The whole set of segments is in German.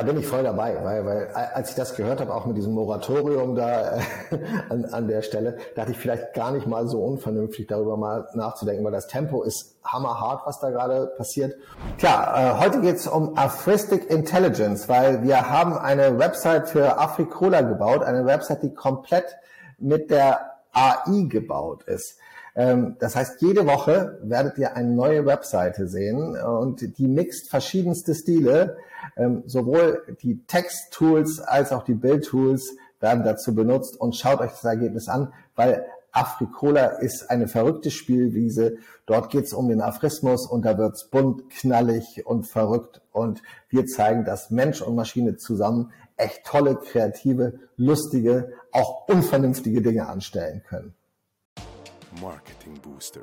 da bin ich voll dabei, weil, weil als ich das gehört habe, auch mit diesem Moratorium da äh, an, an der Stelle, dachte ich vielleicht gar nicht mal so unvernünftig darüber mal nachzudenken, weil das Tempo ist hammerhart, was da gerade passiert. Tja, äh, heute geht es um Afristic Intelligence, weil wir haben eine Website für Afrikola gebaut, eine Website, die komplett mit der AI gebaut ist. Ähm, das heißt, jede Woche werdet ihr eine neue Webseite sehen und die mixt verschiedenste Stile. Ähm, sowohl die Text-Tools als auch die Bild-Tools werden dazu benutzt und schaut euch das Ergebnis an, weil Afrikola ist eine verrückte Spielwiese. Dort geht es um den Afrismus und da wird's bunt, knallig und verrückt. Und wir zeigen, dass Mensch und Maschine zusammen echt tolle, kreative, lustige, auch unvernünftige Dinge anstellen können. Marketing Booster.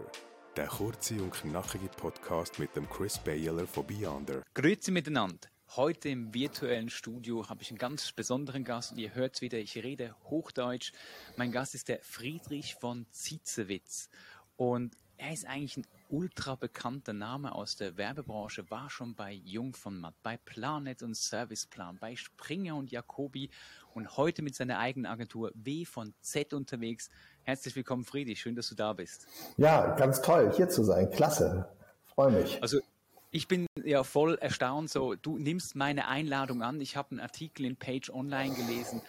Der kurze und knackige Podcast mit dem Chris Baylor von Beyonder. Grüezi miteinander. Heute im virtuellen Studio habe ich einen ganz besonderen Gast und ihr hört wieder, ich rede Hochdeutsch. Mein Gast ist der Friedrich von Zietzewitz und er ist eigentlich ein ultra bekannter Name aus der Werbebranche, war schon bei Jung von Matt, bei Planet und Serviceplan, bei Springer und Jacobi und heute mit seiner eigenen Agentur W von Z unterwegs. Herzlich willkommen, Friedrich. Schön, dass du da bist. Ja, ganz toll, hier zu sein. Klasse. Freue mich. Also ich bin ja voll erstaunt. So, du nimmst meine Einladung an. Ich habe einen Artikel in Page Online gelesen,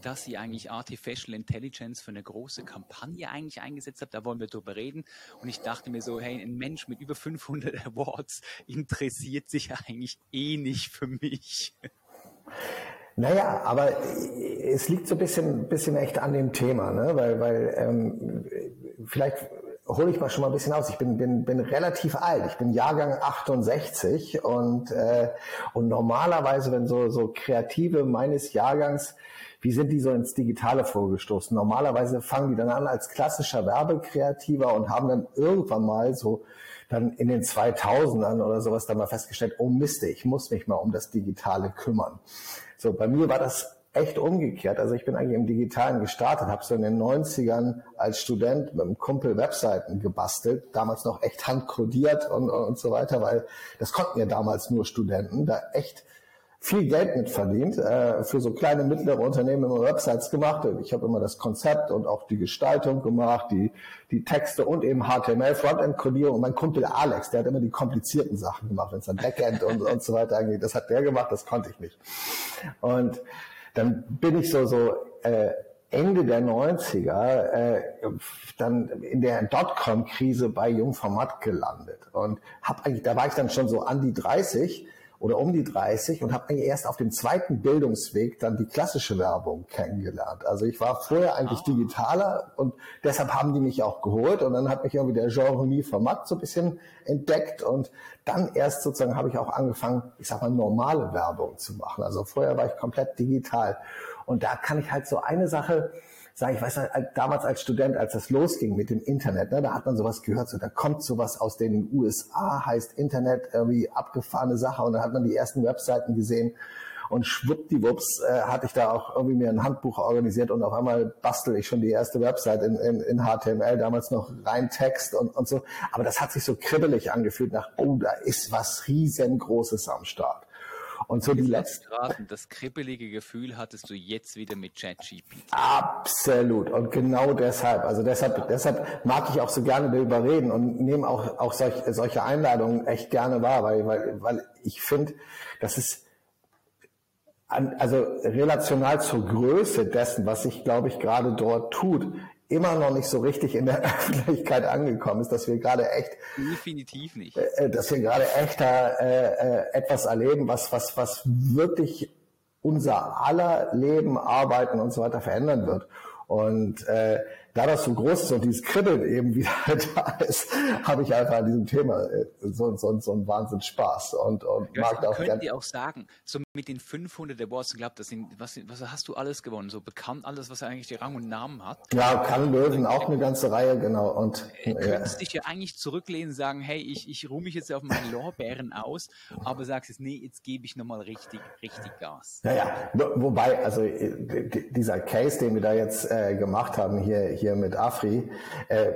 dass ihr eigentlich Artificial Intelligence für eine große Kampagne eigentlich eingesetzt habt. Da wollen wir drüber reden. Und ich dachte mir so, hey, ein Mensch mit über 500 Awards interessiert sich eigentlich eh nicht für mich. Naja, aber es liegt so ein bisschen, bisschen echt an dem Thema, ne? weil, weil ähm, vielleicht hole ich mal schon mal ein bisschen aus. Ich bin, bin, bin relativ alt. Ich bin Jahrgang 68 und, äh, und normalerweise, wenn so, so Kreative meines Jahrgangs, wie sind die so ins Digitale vorgestoßen? Normalerweise fangen die dann an als klassischer Werbekreativer und haben dann irgendwann mal so dann in den 2000ern oder sowas dann mal festgestellt, oh Mist, ich muss mich mal um das Digitale kümmern. So, bei mir war das echt umgekehrt. Also ich bin eigentlich im Digitalen gestartet, habe so in den 90ern als Student mit einem Kumpel Webseiten gebastelt, damals noch echt handkodiert und, und so weiter, weil das konnten ja damals nur Studenten, da echt viel Geld mit verdient, äh, für so kleine, mittlere Unternehmen immer Websites gemacht. Ich habe immer das Konzept und auch die Gestaltung gemacht, die, die Texte und eben HTML, Frontend-Codierung. Und mein Kumpel Alex, der hat immer die komplizierten Sachen gemacht, wenn es dann Backend und, und so weiter angeht. Das hat der gemacht, das konnte ich nicht. Und dann bin ich so, so äh, Ende der 90er äh, dann in der Dotcom-Krise bei Jungformat gelandet. Und hab eigentlich, da war ich dann schon so an die 30 oder um die 30 und habe eigentlich erst auf dem zweiten Bildungsweg dann die klassische Werbung kennengelernt. Also ich war vorher eigentlich oh. digitaler und deshalb haben die mich auch geholt und dann hat mich irgendwie der Jean-Remy Format so ein bisschen entdeckt und dann erst sozusagen habe ich auch angefangen, ich sag mal, normale Werbung zu machen. Also vorher war ich komplett digital und da kann ich halt so eine Sache sagen, ich weiß damals als Student, als das losging mit dem Internet, ne, da hat man sowas gehört, so da kommt sowas aus den USA, heißt Internet irgendwie abgefahrene Sache und dann hat man die ersten Webseiten gesehen und schwuppdiwupps äh, hatte ich da auch irgendwie mir ein Handbuch organisiert und auf einmal bastel ich schon die erste Website in, in, in HTML, damals noch rein Text und, und so. Aber das hat sich so kribbelig angefühlt nach, oh, da ist was riesengroßes am Start. Und so die letzten. Das kribbelige Gefühl hattest du jetzt wieder mit ChatGPT. Absolut. Und genau deshalb, also deshalb, deshalb mag ich auch so gerne darüber reden und nehme auch, auch solch, solche Einladungen echt gerne wahr, weil, weil, weil ich finde, das ist, also relational zur Größe dessen, was sich, glaube ich, gerade dort tut, immer noch nicht so richtig in der Öffentlichkeit angekommen ist, dass wir gerade echt definitiv nicht, äh, dass wir gerade echt da äh, äh, etwas erleben, was was was wirklich unser aller Leben, Arbeiten und so weiter verändern wird. Und äh, da das so groß ist und dieses Kribbeln eben wieder da ist, habe ich einfach an diesem Thema äh, so, so, so einen Wahnsinns Spaß und, und ja, mag auch gerne. Könnt ihr auch sagen, so mit den 500 Awards, ich glaube, das sind, was, was hast du alles gewonnen? So bekannt alles, was eigentlich die Rang und Namen hat? Ja, kann Löwen, auch eine ganze Reihe, genau. Und äh, könntest dich ja eigentlich zurücklehnen und sagen, hey, ich, ich ruhe mich jetzt auf meine Lorbeeren aus, aber sagst jetzt, nee, jetzt gebe ich nochmal richtig, richtig Gas. Naja, wobei, also äh, dieser Case, den wir da jetzt äh, gemacht haben hier, hier mit Afri, äh,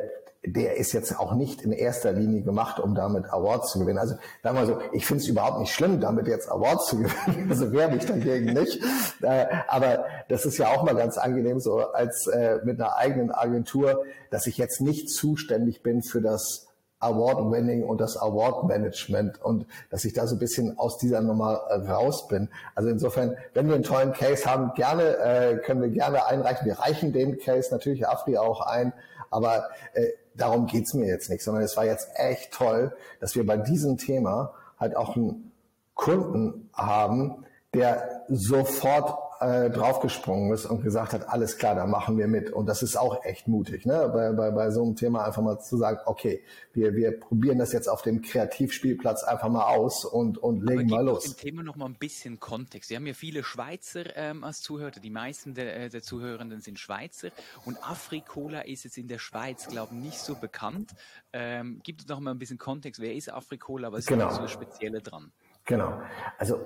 der ist jetzt auch nicht in erster Linie gemacht, um damit Awards zu gewinnen. Also sagen wir mal so, ich finde es überhaupt nicht schlimm, damit jetzt Awards zu gewinnen. Also wehre mich dagegen nicht. Äh, aber das ist ja auch mal ganz angenehm, so als äh, mit einer eigenen Agentur, dass ich jetzt nicht zuständig bin für das Award-Winning und das Award-Management und dass ich da so ein bisschen aus dieser Nummer raus bin. Also insofern, wenn wir einen tollen Case haben, gerne äh, können wir gerne einreichen. Wir reichen den Case natürlich Afri auch ein, aber äh, darum geht's mir jetzt nicht, sondern es war jetzt echt toll, dass wir bei diesem Thema halt auch einen Kunden haben, der sofort äh, draufgesprungen ist und gesagt hat, alles klar, da machen wir mit. Und das ist auch echt mutig, ne? bei, bei, bei so einem Thema einfach mal zu sagen, okay, wir, wir probieren das jetzt auf dem Kreativspielplatz einfach mal aus und, und legen mal los. dem Thema noch mal ein bisschen Kontext. Wir haben ja viele Schweizer ähm, als Zuhörer, die meisten der, äh, der Zuhörenden sind Schweizer und Afrikola ist jetzt in der Schweiz, glaube ich, nicht so bekannt. Ähm, gibt es noch mal ein bisschen Kontext, wer ist Afrikola, was ist genau. so das Spezielle dran? Genau, also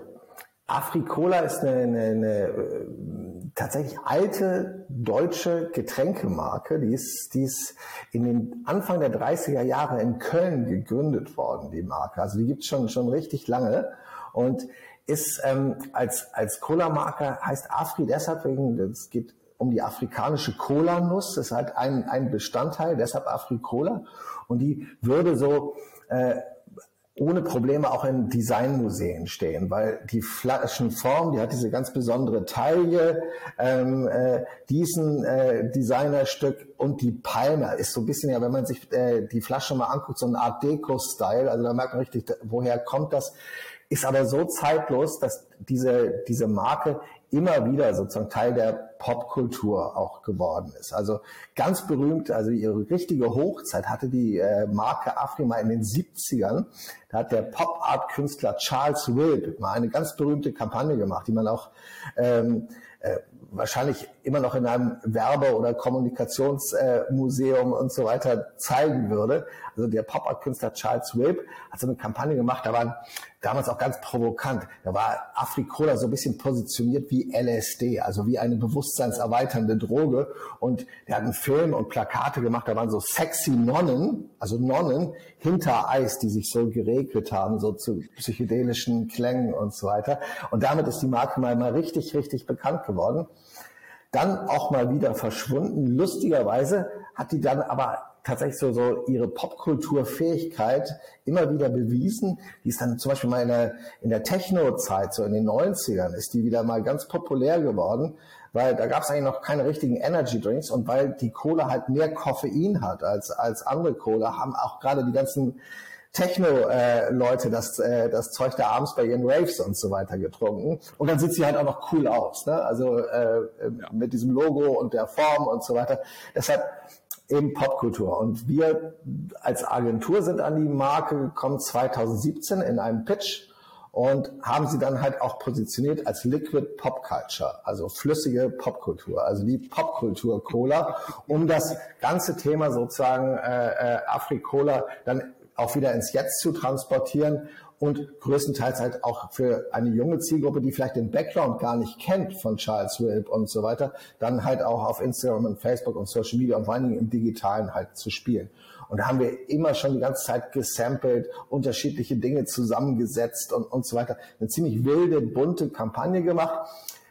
Afrikola ist eine, eine, eine äh, tatsächlich alte deutsche Getränkemarke. Die ist, die ist in den Anfang der 30er Jahre in Köln gegründet worden, die Marke. Also die gibt's schon, schon richtig lange und ist ähm, als, als Cola-Marke heißt Afri deshalb wegen, es geht um die afrikanische Cola-Nuss. Das ist halt ein, ein Bestandteil, deshalb Afri-Cola. Und die würde so äh, ohne Probleme auch in Designmuseen stehen, weil die Flaschenform, die hat diese ganz besondere Taille, ähm, äh, diesen äh, Designerstück und die Palme ist so ein bisschen ja, wenn man sich äh, die Flasche mal anguckt, so eine Art Deko-Style, also da merkt man richtig, woher kommt das, ist aber so zeitlos, dass diese, diese Marke immer wieder sozusagen Teil der Popkultur auch geworden ist. Also ganz berühmt, also ihre richtige Hochzeit hatte die äh, Marke Afrima in den 70ern. Da hat der Pop-Art-Künstler Charles Wilp mal eine ganz berühmte Kampagne gemacht, die man auch ähm, äh, wahrscheinlich immer noch in einem Werbe- oder Kommunikationsmuseum äh, und so weiter zeigen würde. Also der Pop-Art-Künstler Charles Wilp hat so eine Kampagne gemacht, da waren damals auch ganz provokant. Da war Afrikola so ein bisschen positioniert wie LSD, also wie eine bewusstseinserweiternde Droge. Und der hat einen Film und Plakate gemacht, da waren so sexy Nonnen, also Nonnen hinter Eis, die sich so geregelt haben, so zu psychedelischen Klängen und so weiter. Und damit ist die Marke mal, mal richtig, richtig bekannt geworden. Dann auch mal wieder verschwunden. Lustigerweise hat die dann aber tatsächlich so, so ihre Popkulturfähigkeit immer wieder bewiesen. Die ist dann zum Beispiel mal in der, in der Techno-Zeit, so in den 90ern, ist die wieder mal ganz populär geworden, weil da gab es eigentlich noch keine richtigen Energy Drinks und weil die Cola halt mehr Koffein hat als, als andere Cola, haben auch gerade die ganzen Techno-Leute äh, das, äh, das Zeug da abends bei ihren Raves und so weiter getrunken. Und dann sieht sie halt auch noch cool aus, ne? Also äh, mit diesem Logo und der Form und so weiter. Deshalb eben Popkultur. Und wir als Agentur sind an die Marke gekommen 2017 in einem Pitch und haben sie dann halt auch positioniert als Liquid Pop Culture, also flüssige Popkultur, also die Popkultur Cola, um das ganze Thema sozusagen äh, äh, Afri-Cola dann auch wieder ins Jetzt zu transportieren und größtenteils halt auch für eine junge Zielgruppe, die vielleicht den Background gar nicht kennt von Charles Wilp und so weiter, dann halt auch auf Instagram und Facebook und Social Media und vor allen Dingen im Digitalen halt zu spielen. Und da haben wir immer schon die ganze Zeit gesampelt, unterschiedliche Dinge zusammengesetzt und, und so weiter. Eine ziemlich wilde, bunte Kampagne gemacht.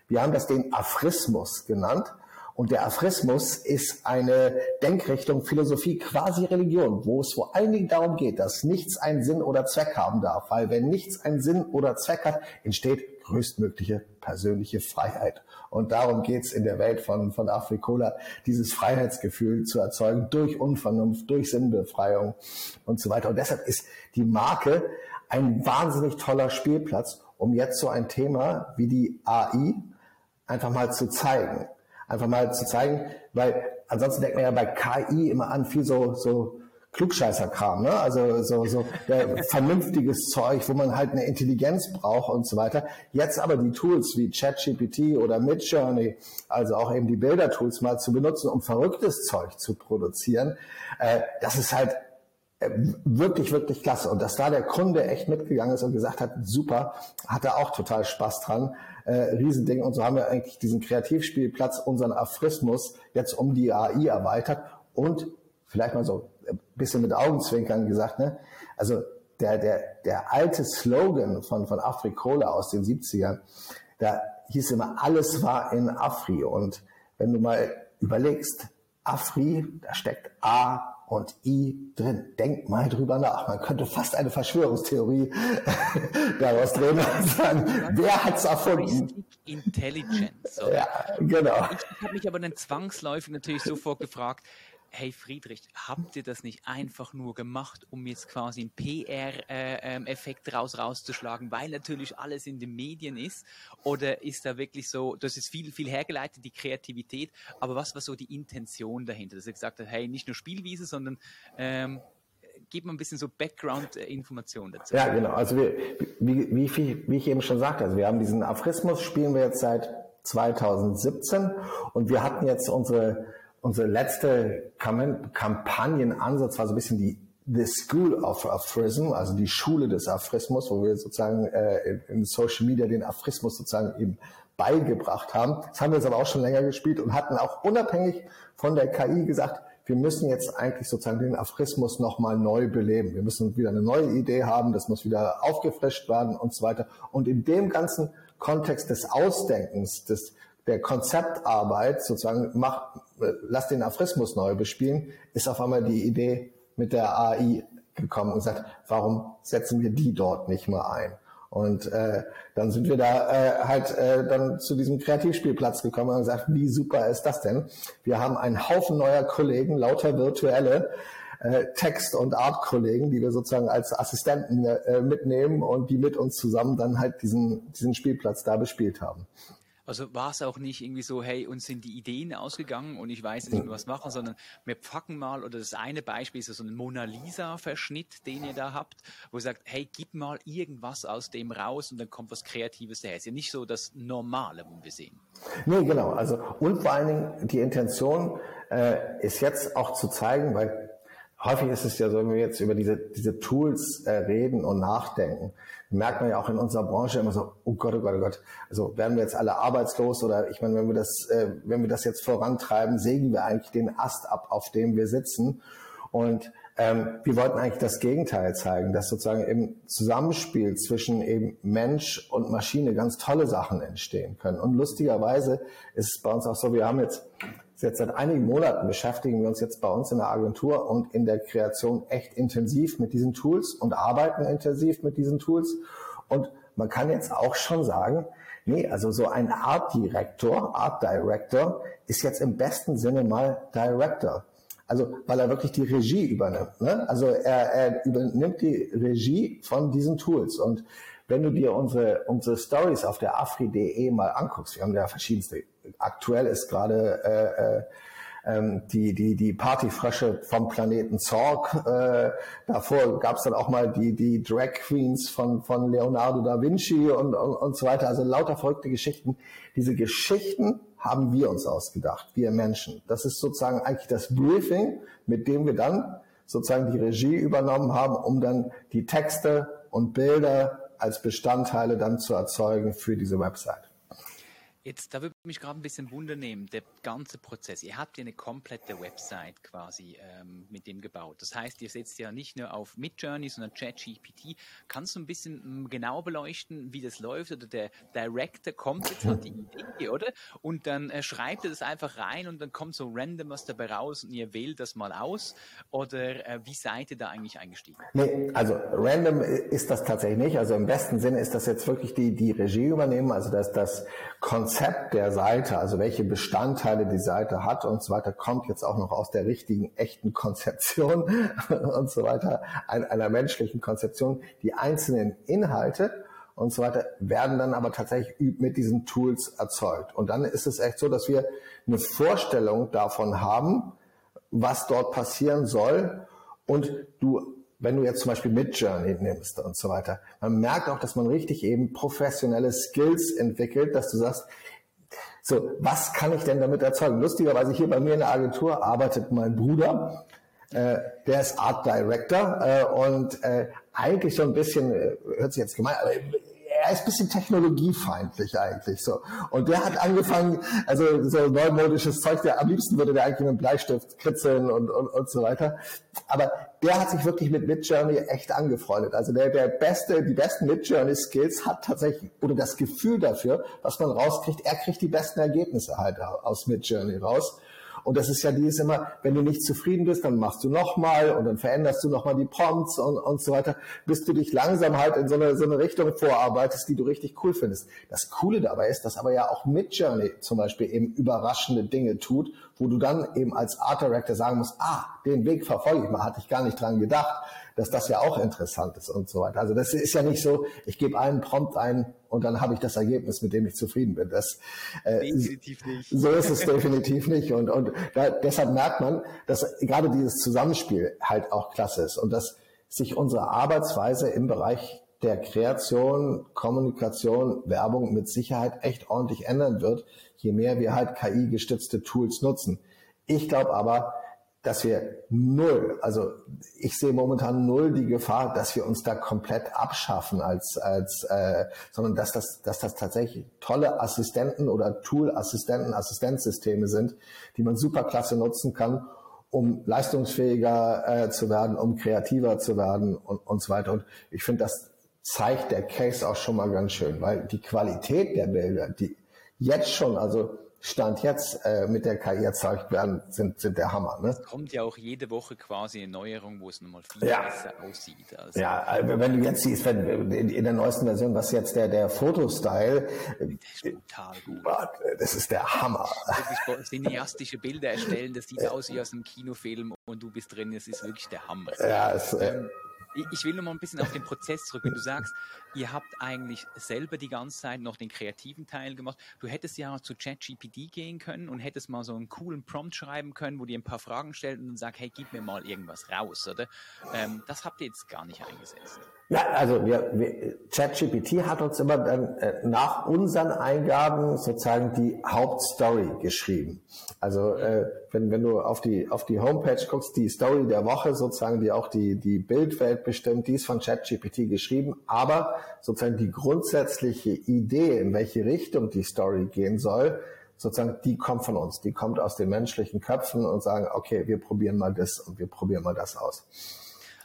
Wir haben das den Afrismus genannt. Und der Afrismus ist eine Denkrichtung, Philosophie, quasi Religion, wo es vor allen Dingen darum geht, dass nichts einen Sinn oder Zweck haben darf. Weil wenn nichts einen Sinn oder Zweck hat, entsteht größtmögliche persönliche Freiheit. Und darum geht's in der Welt von, von Afrikola, dieses Freiheitsgefühl zu erzeugen durch Unvernunft, durch Sinnbefreiung und so weiter. Und deshalb ist die Marke ein wahnsinnig toller Spielplatz, um jetzt so ein Thema wie die AI einfach mal zu zeigen einfach mal zu zeigen, weil ansonsten denkt man ja bei KI immer an viel so, so Klugscheißerkram, ne? Also so, so äh, vernünftiges Zeug, wo man halt eine Intelligenz braucht und so weiter. Jetzt aber die Tools wie ChatGPT oder Midjourney, also auch eben die Bildertools mal zu benutzen, um verrücktes Zeug zu produzieren, äh, das ist halt äh, wirklich, wirklich klasse. Und dass da der Kunde echt mitgegangen ist und gesagt hat, super, hat er auch total Spaß dran. Äh, Riesending. Und so haben wir eigentlich diesen Kreativspielplatz, unseren Aphorismus jetzt um die AI erweitert und vielleicht mal so ein bisschen mit Augenzwinkern gesagt, ne? Also der, der, der alte Slogan von, von Afrikola aus den 70ern, da hieß immer, alles war in Afri. Und wenn du mal überlegst, Afri, da steckt A und I drin. Denk mal drüber nach. Man könnte fast eine Verschwörungstheorie daraus drehen und sagen, wer hat's erfunden? Intelligence. Oder? Ja, genau. Ich habe mich aber dann zwangsläufig natürlich sofort gefragt, hey Friedrich, habt ihr das nicht einfach nur gemacht, um jetzt quasi einen PR-Effekt äh, ähm, raus rauszuschlagen, weil natürlich alles in den Medien ist? Oder ist da wirklich so, das ist viel, viel hergeleitet, die Kreativität, aber was war so die Intention dahinter, dass ihr gesagt habt, hey, nicht nur Spielwiese, sondern ähm, gib mal ein bisschen so Background-Informationen dazu. Ja, genau. Also wir, wie, wie, wie ich eben schon sagte, also wir haben diesen Aphorismus, spielen wir jetzt seit 2017 und wir hatten jetzt unsere unsere letzte Kampagnenansatz war so ein bisschen die The School of Aphorism, also die Schule des Aphorismus, wo wir sozusagen äh, in Social Media den Aphorismus sozusagen eben beigebracht haben. Das haben wir jetzt aber auch schon länger gespielt und hatten auch unabhängig von der KI gesagt, wir müssen jetzt eigentlich sozusagen den Aphorismus nochmal neu beleben. Wir müssen wieder eine neue Idee haben, das muss wieder aufgefrischt werden und so weiter. Und in dem ganzen Kontext des Ausdenkens, des der Konzeptarbeit sozusagen macht, lass den Aphorismus neu bespielen, ist auf einmal die Idee mit der AI gekommen und sagt, warum setzen wir die dort nicht mal ein? Und äh, dann sind wir da äh, halt äh, dann zu diesem Kreativspielplatz gekommen und gesagt, wie super ist das denn? Wir haben einen Haufen neuer Kollegen, lauter virtuelle äh, Text- und Art-Kollegen, die wir sozusagen als Assistenten äh, mitnehmen und die mit uns zusammen dann halt diesen, diesen Spielplatz da bespielt haben. Also war es auch nicht irgendwie so, hey, uns sind die Ideen ausgegangen und ich weiß nicht mehr was machen, sondern wir packen mal, oder das eine Beispiel ist so ein Mona Lisa-Verschnitt, den ihr da habt, wo ihr sagt, hey, gib mal irgendwas aus dem raus und dann kommt was Kreatives daher. Ist ja nicht so das Normale, wo wir sehen. Nee, genau. Also, und vor allen Dingen die Intention äh, ist jetzt auch zu zeigen, weil häufig ist es ja so, wenn wir jetzt über diese, diese Tools äh, reden und nachdenken, merkt man ja auch in unserer Branche immer so, oh Gott, oh Gott, oh Gott, also werden wir jetzt alle arbeitslos oder ich meine, wenn wir das, äh, wenn wir das jetzt vorantreiben, sägen wir eigentlich den Ast ab, auf dem wir sitzen. Und ähm, wir wollten eigentlich das Gegenteil zeigen, dass sozusagen im Zusammenspiel zwischen eben Mensch und Maschine ganz tolle Sachen entstehen können. Und lustigerweise ist es bei uns auch so, wir haben jetzt Jetzt seit einigen Monaten beschäftigen wir uns jetzt bei uns in der Agentur und in der Kreation echt intensiv mit diesen Tools und arbeiten intensiv mit diesen Tools. Und man kann jetzt auch schon sagen, nee, also so ein Art Director, Art Director ist jetzt im besten Sinne mal Director. Also weil er wirklich die Regie übernimmt. Ne? Also er, er übernimmt die Regie von diesen Tools. Und wenn du dir unsere, unsere Stories auf der afri.de mal anguckst, wir haben ja verschiedenste aktuell ist gerade äh, äh, ähm, die, die, die Partyfrösche vom Planeten Zorg. Äh, davor gab es dann auch mal die, die Drag Queens von, von Leonardo da Vinci und, und, und so weiter. Also lauter verrückte Geschichten. Diese Geschichten haben wir uns ausgedacht, wir Menschen. Das ist sozusagen eigentlich das Briefing, mit dem wir dann sozusagen die Regie übernommen haben, um dann die Texte und Bilder als Bestandteile dann zu erzeugen für diese Website. Jetzt, da würde mich gerade ein bisschen Wunder nehmen, der ganze Prozess. Ihr habt ja eine komplette Website quasi ähm, mit dem gebaut. Das heißt, ihr setzt ja nicht nur auf Midjourney, sondern ChatGPT. Kannst du ein bisschen ähm, genauer beleuchten, wie das läuft? Oder der Director kommt jetzt hat die Idee, oder? Und dann äh, schreibt er das einfach rein und dann kommt so random was dabei raus und ihr wählt das mal aus? Oder äh, wie seid ihr da eigentlich eingestiegen? Nee, also random ist das tatsächlich nicht. Also im besten Sinne ist das jetzt wirklich die, die Regie übernehmen, also dass das Konzept Konzept der Seite, also welche Bestandteile die Seite hat und so weiter, kommt jetzt auch noch aus der richtigen, echten Konzeption und so weiter, einer menschlichen Konzeption. Die einzelnen Inhalte und so weiter werden dann aber tatsächlich mit diesen Tools erzeugt. Und dann ist es echt so, dass wir eine Vorstellung davon haben, was dort passieren soll und du wenn du jetzt zum Beispiel Midjourney nimmst und so weiter, man merkt auch, dass man richtig eben professionelle Skills entwickelt, dass du sagst, so, was kann ich denn damit erzeugen? Lustigerweise hier bei mir in der Agentur arbeitet mein Bruder, äh, der ist Art Director äh, und äh, eigentlich so ein bisschen, äh, hört sich jetzt gemein, aber er ist ein bisschen technologiefeindlich eigentlich so. Und der hat angefangen, also so neumodisches Zeug, der am liebsten würde der eigentlich mit einem Bleistift kritzeln und, und, und so weiter. Aber der hat sich wirklich mit Midjourney echt angefreundet. Also der, der beste, die besten Midjourney Skills hat tatsächlich, oder das Gefühl dafür, was man rauskriegt, er kriegt die besten Ergebnisse halt aus Midjourney raus. Und das ist ja dieses immer, wenn du nicht zufrieden bist, dann machst du nochmal und dann veränderst du nochmal die Prompts und, und so weiter, bis du dich langsam halt in so eine, so eine Richtung vorarbeitest, die du richtig cool findest. Das Coole dabei ist, dass aber ja auch Midjourney zum Beispiel eben überraschende Dinge tut, wo du dann eben als Art Director sagen musst, ah, den Weg verfolge ich mal, hatte ich gar nicht dran gedacht dass das ja auch interessant ist und so weiter. Also das ist ja nicht so, ich gebe einen Prompt ein und dann habe ich das Ergebnis, mit dem ich zufrieden bin. Das, äh, definitiv nicht. So ist es definitiv nicht. Und, und da, deshalb merkt man, dass gerade dieses Zusammenspiel halt auch klasse ist und dass sich unsere Arbeitsweise im Bereich der Kreation, Kommunikation, Werbung mit Sicherheit echt ordentlich ändern wird, je mehr wir halt KI-gestützte Tools nutzen. Ich glaube aber, dass wir null, also ich sehe momentan null die Gefahr, dass wir uns da komplett abschaffen als, als äh, sondern dass das, dass das tatsächlich tolle Assistenten oder Tool-Assistenten, Assistenzsysteme sind, die man super klasse nutzen kann, um leistungsfähiger äh, zu werden, um kreativer zu werden und, und so weiter. Und ich finde, das zeigt der Case auch schon mal ganz schön, weil die Qualität der Bilder, die jetzt schon, also Stand jetzt äh, mit der KI erzeugt werden, sind, sind der Hammer. Ne? Es kommt ja auch jede Woche quasi eine Neuerung, wo es nochmal viel ja. besser aussieht. Also ja, also wenn du jetzt siehst, wenn, in, in der neuesten Version, was jetzt der, der Fotostyle, das ist brutal gut. Das ist der Hammer. Wirklich cineastische Bilder erstellen, das sieht aus wie aus einem Kinofilm und du bist drin, das ist wirklich der Hammer. Ja, es, äh, ähm, ich will noch mal ein bisschen auf den Prozess zurück. Wenn du sagst, ihr habt eigentlich selber die ganze Zeit noch den kreativen Teil gemacht. Du hättest ja zu ChatGPT gehen können und hättest mal so einen coolen Prompt schreiben können, wo dir ein paar Fragen stellt und dann sagt, hey, gib mir mal irgendwas raus, oder? Ähm, das habt ihr jetzt gar nicht eingesetzt. Ja, also wir, ChatGPT hat uns immer dann äh, nach unseren Eingaben sozusagen die Hauptstory geschrieben. Also äh, wenn, wenn du auf die auf die Homepage guckst, die Story der Woche sozusagen, die auch die die Bildwelt bestimmt, die ist von ChatGPT geschrieben, aber sozusagen die grundsätzliche Idee, in welche Richtung die Story gehen soll, sozusagen, die kommt von uns, die kommt aus den menschlichen Köpfen und sagen, okay, wir probieren mal das und wir probieren mal das aus.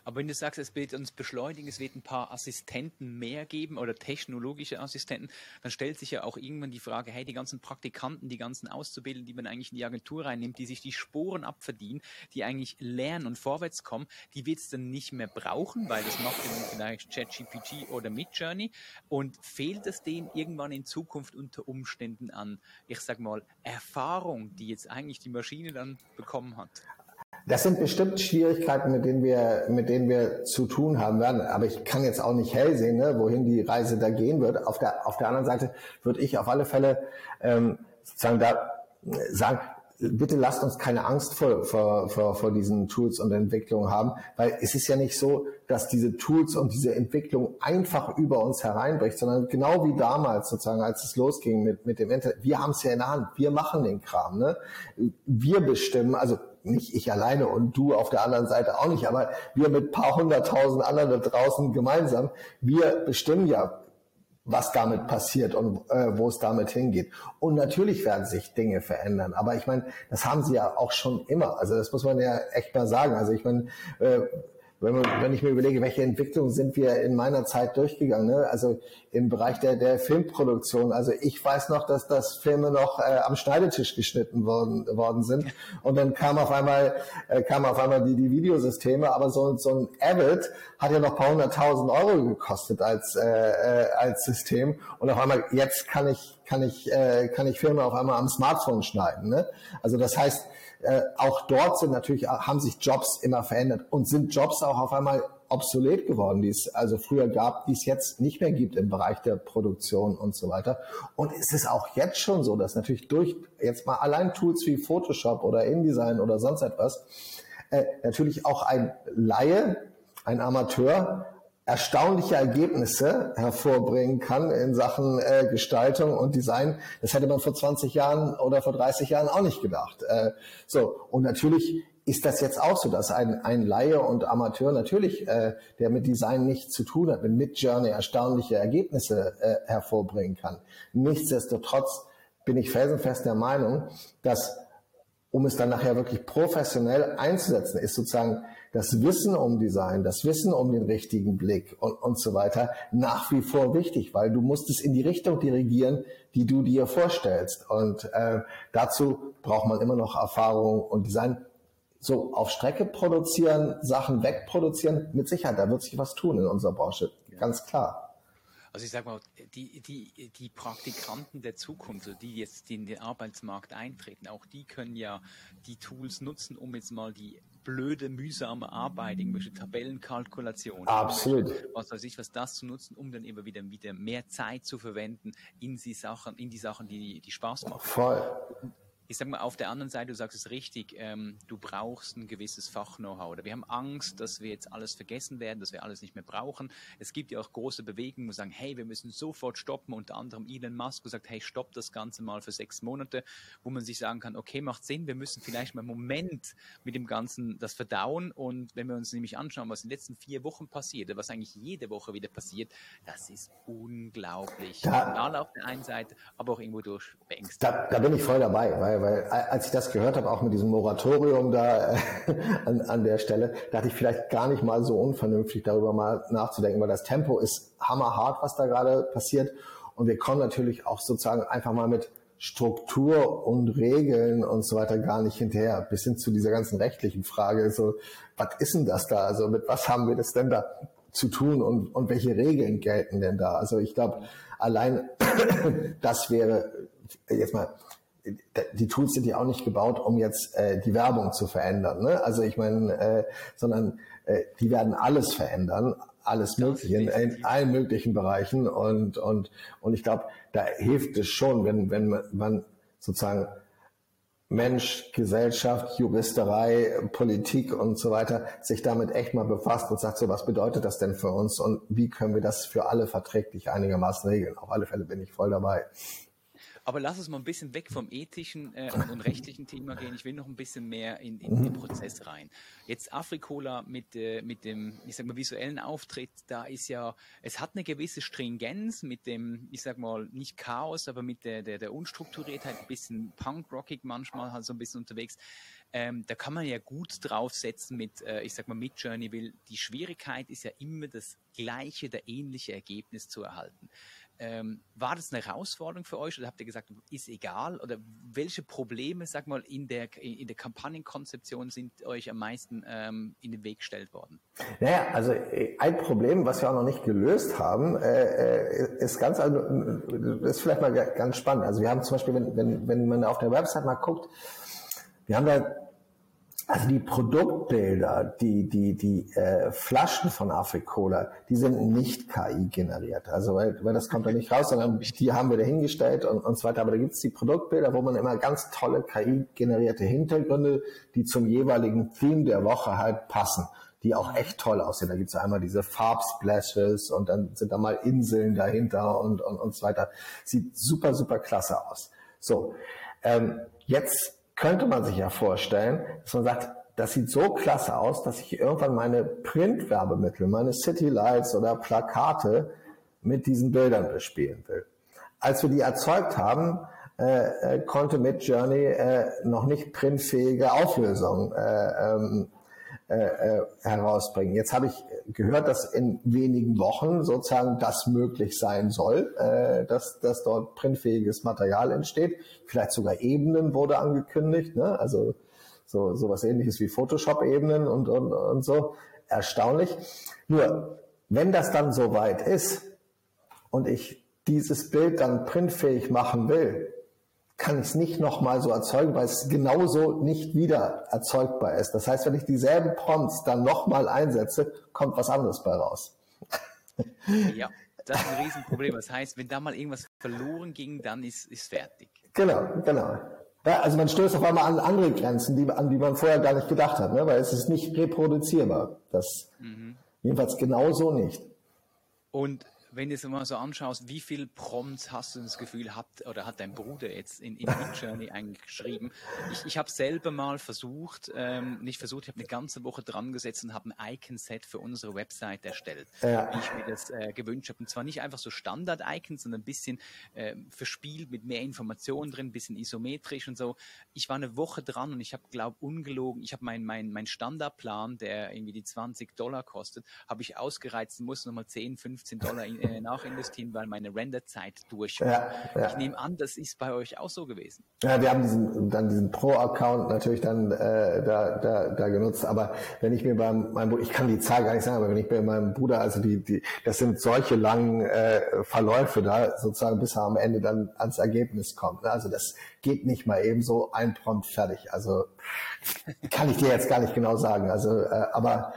Aber wenn du sagst, es wird uns beschleunigen, es wird ein paar Assistenten mehr geben oder technologische Assistenten, dann stellt sich ja auch irgendwann die Frage, hey, die ganzen Praktikanten, die ganzen Auszubildenden, die man eigentlich in die Agentur reinnimmt, die sich die Sporen abverdienen, die eigentlich lernen und vorwärts kommen, die wird es dann nicht mehr brauchen, weil das macht dann vielleicht ChatGPT oder Midjourney. Und fehlt es denen irgendwann in Zukunft unter Umständen an, ich sag mal, Erfahrung, die jetzt eigentlich die Maschine dann bekommen hat? Das sind bestimmt Schwierigkeiten, mit denen wir, mit denen wir zu tun haben werden. Aber ich kann jetzt auch nicht hell sehen, ne, wohin die Reise da gehen wird. Auf der, auf der anderen Seite würde ich auf alle Fälle ähm, sozusagen da sagen, bitte lasst uns keine Angst vor, vor, vor, vor diesen Tools und Entwicklungen haben, weil es ist ja nicht so, dass diese Tools und diese Entwicklung einfach über uns hereinbricht, sondern genau wie damals sozusagen, als es losging mit, mit dem Internet, wir haben es ja in der Hand, wir machen den Kram, ne? wir bestimmen, also nicht ich alleine und du auf der anderen Seite auch nicht, aber wir mit paar hunderttausend anderen da draußen gemeinsam, wir bestimmen ja, was damit passiert und äh, wo es damit hingeht. Und natürlich werden sich Dinge verändern. Aber ich meine, das haben sie ja auch schon immer. Also das muss man ja echt mal sagen. Also ich meine, äh, wenn, man, wenn ich mir überlege, welche Entwicklungen sind wir in meiner Zeit durchgegangen, ne? also im Bereich der, der Filmproduktion. Also ich weiß noch, dass das Filme noch äh, am Schneidetisch geschnitten worden, worden sind und dann kam auf einmal äh, kam auf einmal die, die Videosysteme, aber so, so ein Avid hat ja noch paar hunderttausend Euro gekostet als äh, äh, als System und auf einmal jetzt kann ich kann ich äh, kann ich Filme auf einmal am Smartphone schneiden. Ne? Also das heißt äh, auch dort sind natürlich, haben sich Jobs immer verändert und sind Jobs auch auf einmal obsolet geworden, die es also früher gab, die es jetzt nicht mehr gibt im Bereich der Produktion und so weiter. Und es ist auch jetzt schon so, dass natürlich durch jetzt mal allein Tools wie Photoshop oder InDesign oder sonst etwas, äh, natürlich auch ein Laie, ein Amateur erstaunliche Ergebnisse hervorbringen kann in Sachen äh, Gestaltung und Design. Das hätte man vor 20 Jahren oder vor 30 Jahren auch nicht gedacht. Äh, so und natürlich ist das jetzt auch so, dass ein, ein Laie und Amateur natürlich, äh, der mit Design nichts zu tun hat, mit Midjourney erstaunliche Ergebnisse äh, hervorbringen kann. Nichtsdestotrotz bin ich felsenfest der Meinung, dass um es dann nachher wirklich professionell einzusetzen, ist sozusagen das Wissen um Design, das Wissen um den richtigen Blick und, und so weiter nach wie vor wichtig, weil du musst es in die Richtung dirigieren, die du dir vorstellst. Und äh, dazu braucht man immer noch Erfahrung und Design. So auf Strecke produzieren, Sachen wegproduzieren, mit Sicherheit, da wird sich was tun in unserer Branche, ganz klar. Also ich sage mal, die, die, die Praktikanten der Zukunft, also die jetzt in den Arbeitsmarkt eintreten, auch die können ja die Tools nutzen, um jetzt mal die blöde, mühsame Arbeit, irgendwelche Tabellenkalkulationen, Absolut. was weiß ich, was das zu nutzen, um dann immer wieder, wieder mehr Zeit zu verwenden in die Sachen, in die Sachen, die, die Spaß machen. Voll ich sag mal, auf der anderen Seite, du sagst es richtig, ähm, du brauchst ein gewisses Fach-Know-how. Oder wir haben Angst, dass wir jetzt alles vergessen werden, dass wir alles nicht mehr brauchen. Es gibt ja auch große Bewegungen, die sagen, hey, wir müssen sofort stoppen. Unter anderem Elon Musk sagt, hey, stopp das Ganze mal für sechs Monate, wo man sich sagen kann, okay, macht Sinn, wir müssen vielleicht mal einen Moment mit dem Ganzen das verdauen. Und wenn wir uns nämlich anschauen, was in den letzten vier Wochen passiert, was eigentlich jede Woche wieder passiert, das ist unglaublich. Da, auf der einen Seite, aber auch irgendwo durch beängstigend. Da, da bin ich voll dabei, weil weil, weil als ich das gehört habe, auch mit diesem Moratorium da äh, an, an der Stelle, dachte ich vielleicht gar nicht mal so unvernünftig darüber mal nachzudenken, weil das Tempo ist hammerhart, was da gerade passiert. Und wir kommen natürlich auch sozusagen einfach mal mit Struktur und Regeln und so weiter gar nicht hinterher, bis hin zu dieser ganzen rechtlichen Frage, so, was ist denn das da? Also mit was haben wir das denn da zu tun und, und welche Regeln gelten denn da? Also ich glaube, allein das wäre jetzt mal die Tools sind ja auch nicht gebaut, um jetzt äh, die Werbung zu verändern. Ne? Also ich meine, äh, sondern äh, die werden alles verändern, alles Mögliche in, in allen möglichen Bereichen. Und und und ich glaube, da hilft es schon, wenn wenn man sozusagen Mensch, Gesellschaft, Juristerei, Politik und so weiter sich damit echt mal befasst und sagt so, was bedeutet das denn für uns und wie können wir das für alle verträglich einigermaßen regeln? Auf alle Fälle bin ich voll dabei. Aber lass uns mal ein bisschen weg vom ethischen äh, und, und, rechtlichen Thema gehen. Ich will noch ein bisschen mehr in, in den Prozess rein. Jetzt Afrikola mit, äh, mit dem, ich sag mal, visuellen Auftritt, da ist ja, es hat eine gewisse Stringenz mit dem, ich sag mal, nicht Chaos, aber mit der, der, der Unstrukturiertheit, ein bisschen punkrockig manchmal, halt so ein bisschen unterwegs. Ähm, da kann man ja gut draufsetzen mit, äh, ich sag mal, mit Journey Will. Die Schwierigkeit ist ja immer das gleiche, der ähnliche Ergebnis zu erhalten. Ähm, war das eine Herausforderung für euch oder habt ihr gesagt, ist egal? Oder welche Probleme, sag mal, in der, in der Kampagnenkonzeption sind euch am meisten ähm, in den Weg gestellt worden? Naja, also äh, ein Problem, was wir auch noch nicht gelöst haben, äh, äh ist ganz, also, ist vielleicht mal ganz spannend. Also wir haben zum Beispiel, wenn, wenn, wenn man auf der Website mal guckt, wir haben da also die Produktbilder, die, die, die äh, Flaschen von Afrikola, die sind nicht KI generiert. Also weil, weil das kommt da nicht raus, sondern die haben wir da hingestellt und, und so weiter. Aber da gibt's die Produktbilder, wo man immer ganz tolle KI-generierte Hintergründe, die zum jeweiligen Theme der Woche halt passen, die auch echt toll aussehen. Da gibt's einmal diese Farbsplashes und dann sind da mal Inseln dahinter und, und, und so weiter. Sieht super, super klasse aus. So, ähm, jetzt könnte man sich ja vorstellen, dass man sagt, das sieht so klasse aus, dass ich irgendwann meine Printwerbemittel, meine City Lights oder Plakate mit diesen Bildern bespielen will. Als wir die erzeugt haben, äh, äh konnte Midjourney äh, noch nicht printfähige Auflösung äh, ähm, äh, äh, herausbringen. Jetzt habe ich gehört, dass in wenigen Wochen sozusagen das möglich sein soll, äh, dass, dass dort printfähiges Material entsteht. Vielleicht sogar Ebenen wurde angekündigt, ne? also so, so was ähnliches wie Photoshop-Ebenen und, und, und so. Erstaunlich. Nur, wenn das dann soweit ist und ich dieses Bild dann printfähig machen will, kann ich es nicht nochmal so erzeugen, weil es genauso nicht wieder erzeugbar ist. Das heißt, wenn ich dieselben Prompts dann nochmal einsetze, kommt was anderes bei raus. Ja, das ist ein Riesenproblem. Das heißt, wenn da mal irgendwas verloren ging, dann ist, ist fertig. Genau, genau. Ja, also man stößt auf einmal an andere Grenzen, die, an die man vorher gar nicht gedacht hat, ne? weil es ist nicht reproduzierbar. Das mhm. jedenfalls genauso nicht. Und wenn du es mal so anschaust, wie viel Prompts hast du das Gefühl, hat oder hat dein Bruder jetzt in, in Midjourney eigentlich geschrieben? Ich, ich habe selber mal versucht, ähm, nicht versucht, ich habe eine ganze Woche dran gesetzt und habe ein Icon-Set für unsere Website erstellt, ja. wie ich mir das äh, gewünscht habe. Und zwar nicht einfach so Standard-Icons, sondern ein bisschen äh, verspielt mit mehr Informationen drin, ein bisschen isometrisch und so. Ich war eine Woche dran und ich habe, glaube ungelogen, ich habe meinen mein, mein Standardplan, der irgendwie die 20 Dollar kostet, habe ich ausgereizt und muss nochmal 10, 15 Dollar in, äh, nachinvestieren, weil meine Renderzeit durch war. Ja, ja. Ich nehme an, das ist bei euch auch so gewesen. Ja, wir haben diesen, dann diesen Pro-Account natürlich dann äh, da, da, da genutzt. Aber wenn ich mir beim meinem Bruder, ich kann die Zahl gar nicht sagen, aber wenn ich bei meinem Bruder, also die, die, das sind solche langen äh, Verläufe da, sozusagen bis er am Ende dann ans Ergebnis kommt. Ne? Also das geht nicht mal eben so ein Prompt fertig. Also kann ich dir jetzt gar nicht genau sagen. Also, äh, aber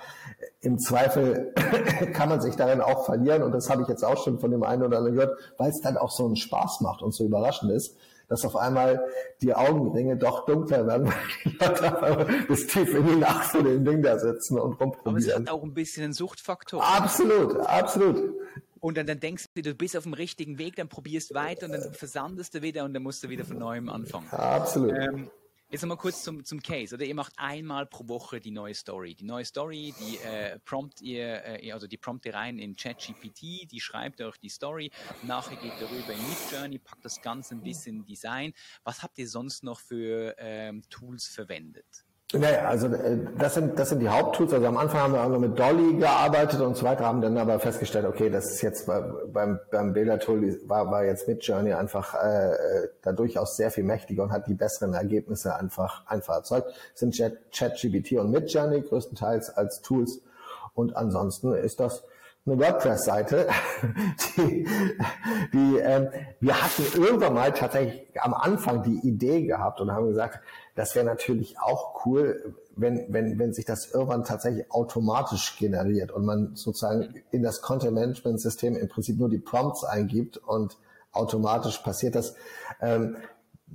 im Zweifel kann man sich darin auch verlieren und das habe ich jetzt auch schon von dem einen oder anderen gehört, weil es dann auch so einen Spaß macht und so überraschend ist, dass auf einmal die Augenringe doch dunkler werden, weil die Leute bis tief in die Nacht vor dem Ding da sitzen und rumprobieren. Aber es hat auch ein bisschen einen Suchtfaktor. Absolut, absolut. Und dann, dann denkst du, du bist auf dem richtigen Weg, dann probierst weiter und dann versandest du wieder und dann musst du wieder von neuem anfangen. Absolut. Ähm, Jetzt nochmal kurz zum, zum Case, oder? Ihr macht einmal pro Woche die neue Story. Die neue Story, die äh, prompt ihr, äh, also die prompt ihr rein in ChatGPT, die schreibt euch die Story, nachher geht ihr rüber in Midjourney, packt das Ganze ein bisschen Design. Was habt ihr sonst noch für ähm, Tools verwendet? Naja, also äh, das sind das sind die Haupttools. Also am Anfang haben wir auch noch mit Dolly gearbeitet und so weiter, haben dann aber festgestellt, okay, das ist jetzt beim beim Bildertool war war jetzt mit Journey einfach äh, äh, da durchaus sehr viel mächtiger und hat die besseren Ergebnisse einfach einfach erzeugt. Sind ChatGPT und Midjourney größtenteils als Tools und ansonsten ist das eine WordPress-Seite, die, die ähm, wir hatten irgendwann mal tatsächlich am Anfang die Idee gehabt und haben gesagt, das wäre natürlich auch cool, wenn, wenn, wenn sich das irgendwann tatsächlich automatisch generiert und man sozusagen in das Content-Management-System im Prinzip nur die Prompts eingibt und automatisch passiert das. Ähm,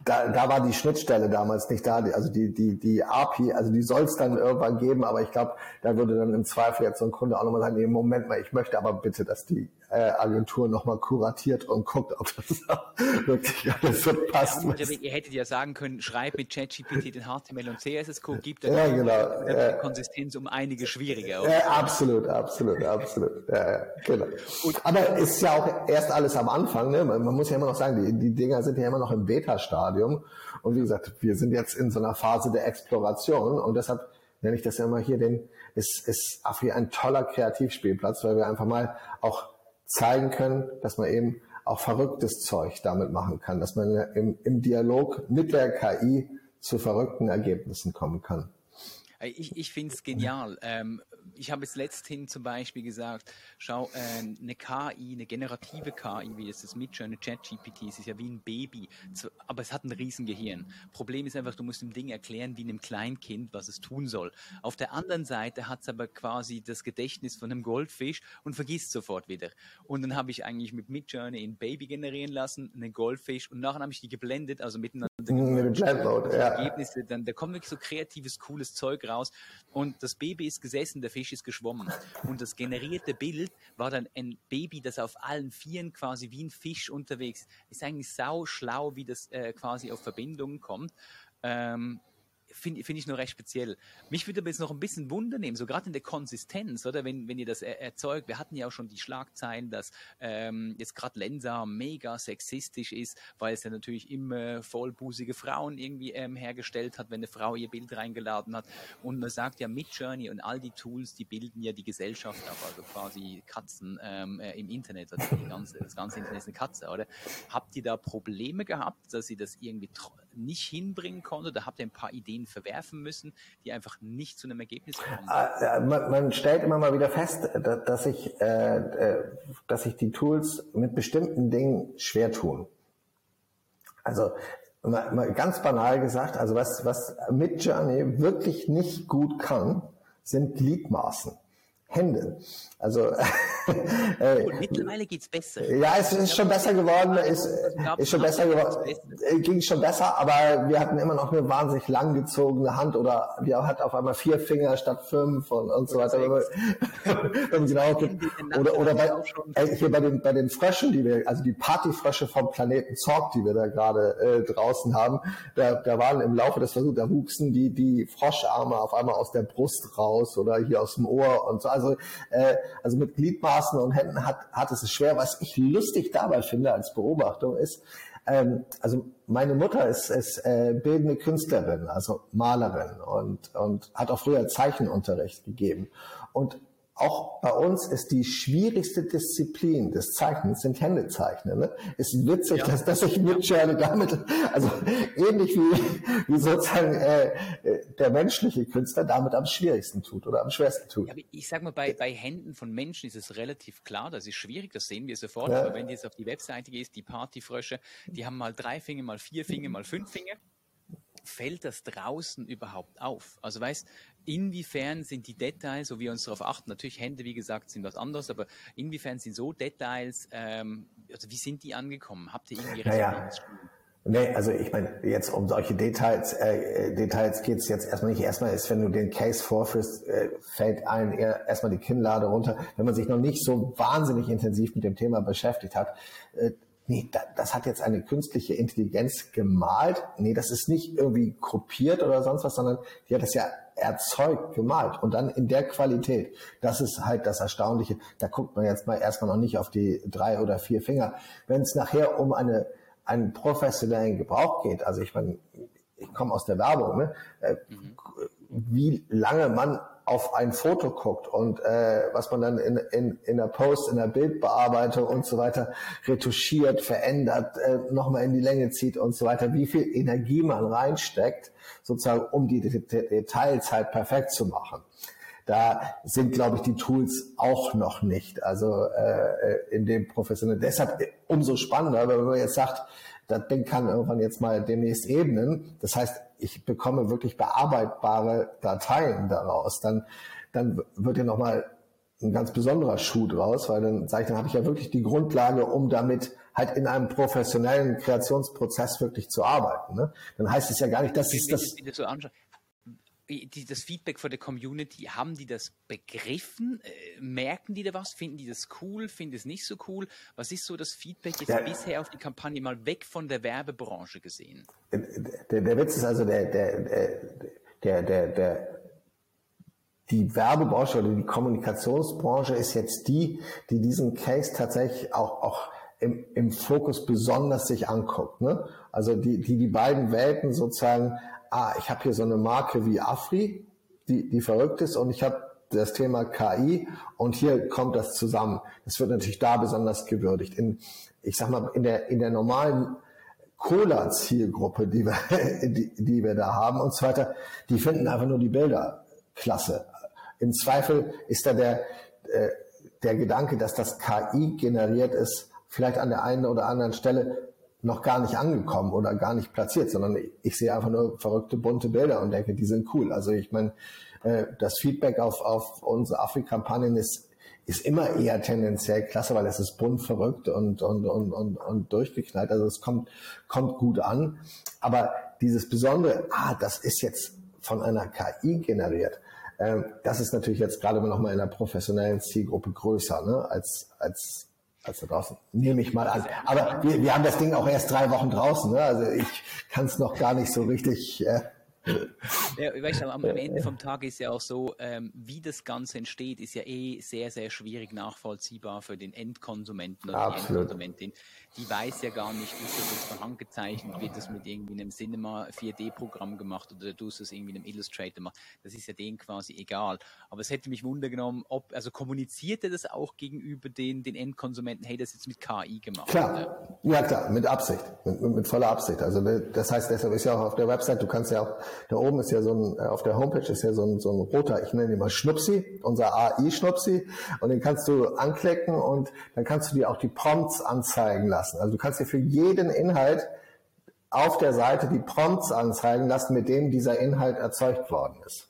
da, da war die Schnittstelle damals nicht da, also die, die, die API, also die soll es dann irgendwann geben, aber ich glaube, da würde dann im Zweifel jetzt so ein Kunde auch nochmal sagen, nee, Moment mal, ich möchte aber bitte, dass die Agentur nochmal kuratiert und guckt, ob das wirklich alles so passt. Ja, ihr hättet ja sagen können, schreib mit ChatGPT den HTML und CSS-Code, gibt ja, genau. ja. Konsistenz um einige schwieriger. Ja, absolut, absolut, absolut. Ja, genau. Und, aber ist ja auch erst alles am Anfang, ne? man, man muss ja immer noch sagen, die, die Dinger sind ja immer noch im Beta-Stadium und wie gesagt, wir sind jetzt in so einer Phase der Exploration und deshalb nenne ich das ja immer hier den, ist, ist Afri ein toller Kreativspielplatz, weil wir einfach mal auch zeigen können, dass man eben auch verrücktes Zeug damit machen kann, dass man im, im Dialog mit der KI zu verrückten Ergebnissen kommen kann. Ich, ich finde es genial. Ähm, ich habe es letzthin zum Beispiel gesagt, schau, äh, eine KI, eine generative KI, wie es ist Midjourney, ChatGPT, es ist ja wie ein Baby, aber es hat ein Riesengehirn. Problem ist einfach, du musst dem Ding erklären, wie einem Kleinkind, was es tun soll. Auf der anderen Seite hat es aber quasi das Gedächtnis von einem Goldfisch und vergisst sofort wieder. Und dann habe ich eigentlich mit Midjourney ein Baby generieren lassen, einen Goldfisch und nachher habe ich die geblendet, also miteinander. Blendmode, ja. Ergebnisse, dann, da kommt wirklich so kreatives, cooles Zeug raus und das Baby ist gesessen, der Fisch ist geschwommen. Und das generierte Bild war dann ein Baby, das auf allen Vieren quasi wie ein Fisch unterwegs ist. Ist eigentlich sau schlau, wie das äh, quasi auf Verbindungen kommt. Ähm, finde find ich nur recht speziell. Mich würde aber jetzt noch ein bisschen Wunder nehmen, so gerade in der Konsistenz, oder wenn, wenn ihr das er erzeugt. Wir hatten ja auch schon die Schlagzeilen, dass ähm, jetzt gerade Lensa mega sexistisch ist, weil es ja natürlich immer vollbusige Frauen irgendwie ähm, hergestellt hat, wenn eine Frau ihr Bild reingeladen hat. Und man sagt ja, Midjourney und all die Tools, die bilden ja die Gesellschaft ab, also quasi Katzen ähm, äh, im Internet, also ganze, das ganze Internet ist eine Katze, oder? Habt ihr da Probleme gehabt, dass ihr das irgendwie nicht hinbringen konntet? Da habt ihr ein paar Ideen verwerfen müssen, die einfach nicht zu einem Ergebnis kommen? Ah, man, man stellt immer mal wieder fest, dass sich, äh, äh, dass sich die Tools mit bestimmten Dingen schwer tun. Also mal ganz banal gesagt, also was, was Midjourney wirklich nicht gut kann, sind Gliedmaßen. Hände. Also äh, mittlerweile geht's besser. Ja, es ist schon besser geworden, ist, ist schon besser geworden, äh, ging schon besser, aber wir hatten immer noch eine wahnsinnig langgezogene Hand oder wir hatten auf einmal vier Finger statt fünf und, und so weiter. und genau, oder, oder bei, äh, hier bei den, bei den Fröschen, die wir, also die Partyfrösche vom Planeten Zorg, die wir da gerade äh, draußen haben, da, da waren im Laufe des Versuchs, da wuchsen die, die Froscharme auf einmal aus der Brust raus oder hier aus dem Ohr und so. Also, äh, also mit Gliedmaßen und Händen hat, hat es schwer. Was ich lustig dabei finde als Beobachtung ist, ähm, also meine Mutter ist, ist äh, bildende Künstlerin, also Malerin und, und hat auch früher Zeichenunterricht gegeben. Und auch bei uns ist die schwierigste Disziplin des Zeichnens sind Händezeichnen. Ne? Ist witzig, ja. dass, dass ich mitschere damit, also ähnlich wie, wie sozusagen äh, der menschliche Künstler damit am schwierigsten tut oder am schwersten tut. Ja, ich sag mal, bei, bei Händen von Menschen ist es relativ klar, das ist schwierig, das sehen wir sofort. Ja. Aber wenn du jetzt auf die Webseite gehst, die Partyfrösche, die haben mal drei Finger, mal vier Finger, mal fünf Finger fällt das draußen überhaupt auf? Also weißt, inwiefern sind die Details, so wie wir uns darauf achten, natürlich Hände, wie gesagt, sind was anderes, aber inwiefern sind so Details, ähm, also wie sind die angekommen? Habt ihr irgendwie Resonanzschulen? Naja. Nee, also ich meine, jetzt um solche Details, äh, Details geht's jetzt erstmal nicht. Erstmal ist, wenn du den Case vorführst, äh, fällt ein eher erstmal die Kinnlade runter. Wenn man sich noch nicht so wahnsinnig intensiv mit dem Thema beschäftigt hat, äh, nee, das hat jetzt eine künstliche Intelligenz gemalt. Nee, das ist nicht irgendwie kopiert oder sonst was, sondern die hat das ja erzeugt, gemalt und dann in der Qualität. Das ist halt das Erstaunliche. Da guckt man jetzt mal erstmal noch nicht auf die drei oder vier Finger. Wenn es nachher um eine, einen professionellen Gebrauch geht, also ich meine, ich komme aus der Werbung, ne? Äh, mhm. wie lange man auf ein Foto guckt und äh, was man dann in, in, in der Post, in der Bildbearbeitung und so weiter retuschiert, verändert, äh, nochmal in die Länge zieht und so weiter, wie viel Energie man reinsteckt, sozusagen, um die Details halt perfekt zu machen. Da sind, glaube ich, die Tools auch noch nicht. Also äh, in dem professionellen. Deshalb umso spannender, wenn man jetzt sagt, das Ding kann irgendwann jetzt mal demnächst ebnen. Das heißt, ich bekomme wirklich bearbeitbare Dateien daraus. Dann, dann wird ja nochmal ein ganz besonderer Schuh draus, weil dann sage ich, dann habe ich ja wirklich die Grundlage, um damit halt in einem professionellen Kreationsprozess wirklich zu arbeiten. Ne? Dann heißt es ja gar nicht, dass es das die, das Feedback von der Community, haben die das begriffen? Äh, merken die da was? Finden die das cool? Finden es nicht so cool? Was ist so das Feedback jetzt der, bisher auf die Kampagne mal weg von der Werbebranche gesehen? Der, der Witz ist also, der, der, der, der, der, die Werbebranche oder die Kommunikationsbranche ist jetzt die, die diesen Case tatsächlich auch, auch im, im Fokus besonders sich anguckt. Ne? Also die, die die beiden Welten sozusagen ah, ich habe hier so eine Marke wie Afri, die, die verrückt ist und ich habe das Thema KI und hier kommt das zusammen. Das wird natürlich da besonders gewürdigt. In, ich sag mal, in der, in der normalen Cola-Zielgruppe, die wir, die, die wir da haben und so weiter, die finden einfach nur die Bilder klasse. Im Zweifel ist da der, äh, der Gedanke, dass das KI generiert ist, vielleicht an der einen oder anderen Stelle noch gar nicht angekommen oder gar nicht platziert, sondern ich sehe einfach nur verrückte bunte Bilder und denke, die sind cool. Also ich meine, äh, das Feedback auf, auf unsere Afri-Kampagnen ist, ist immer eher tendenziell klasse, weil es ist bunt verrückt und, und, und, und, und durchgeknallt. Also es kommt, kommt gut an. Aber dieses Besondere, ah, das ist jetzt von einer KI generiert, äh, das ist natürlich jetzt gerade noch mal in einer professionellen Zielgruppe größer ne, als, als als da draußen. Nehme ich mal an. Aber wir, wir haben das Ding auch erst drei Wochen draußen. Ne? Also ich kann es noch gar nicht so richtig. Äh, ja, weißt du, am Ende vom Tag ist ja auch so, ähm, wie das Ganze entsteht, ist ja eh sehr, sehr schwierig nachvollziehbar für den Endkonsumenten oder Absolut. die Endkonsumentin die weiß ja gar nicht, ist das jetzt von Hand gezeichnet, wird das mit irgendwie einem Cinema 4D-Programm gemacht oder du es irgendwie in einem Illustrator gemacht. Das ist ja denen quasi egal. Aber es hätte mich wundergenommen, ob, also kommuniziert er das auch gegenüber den, den Endkonsumenten, hey, das ist jetzt mit KI gemacht. Klar, ja klar, mit Absicht, mit, mit, voller Absicht. Also das heißt, deshalb ist ja auch auf der Website, du kannst ja auch, da oben ist ja so ein, äh, auf der Homepage ist ja so ein, so ein roter, ich nenne ihn mal Schnupsi, unser AI-Schnupsi, und den kannst du anklicken und dann kannst du dir auch die Prompts anzeigen lassen lassen. Also du kannst dir für jeden Inhalt auf der Seite die Prompts anzeigen lassen, mit denen dieser Inhalt erzeugt worden ist.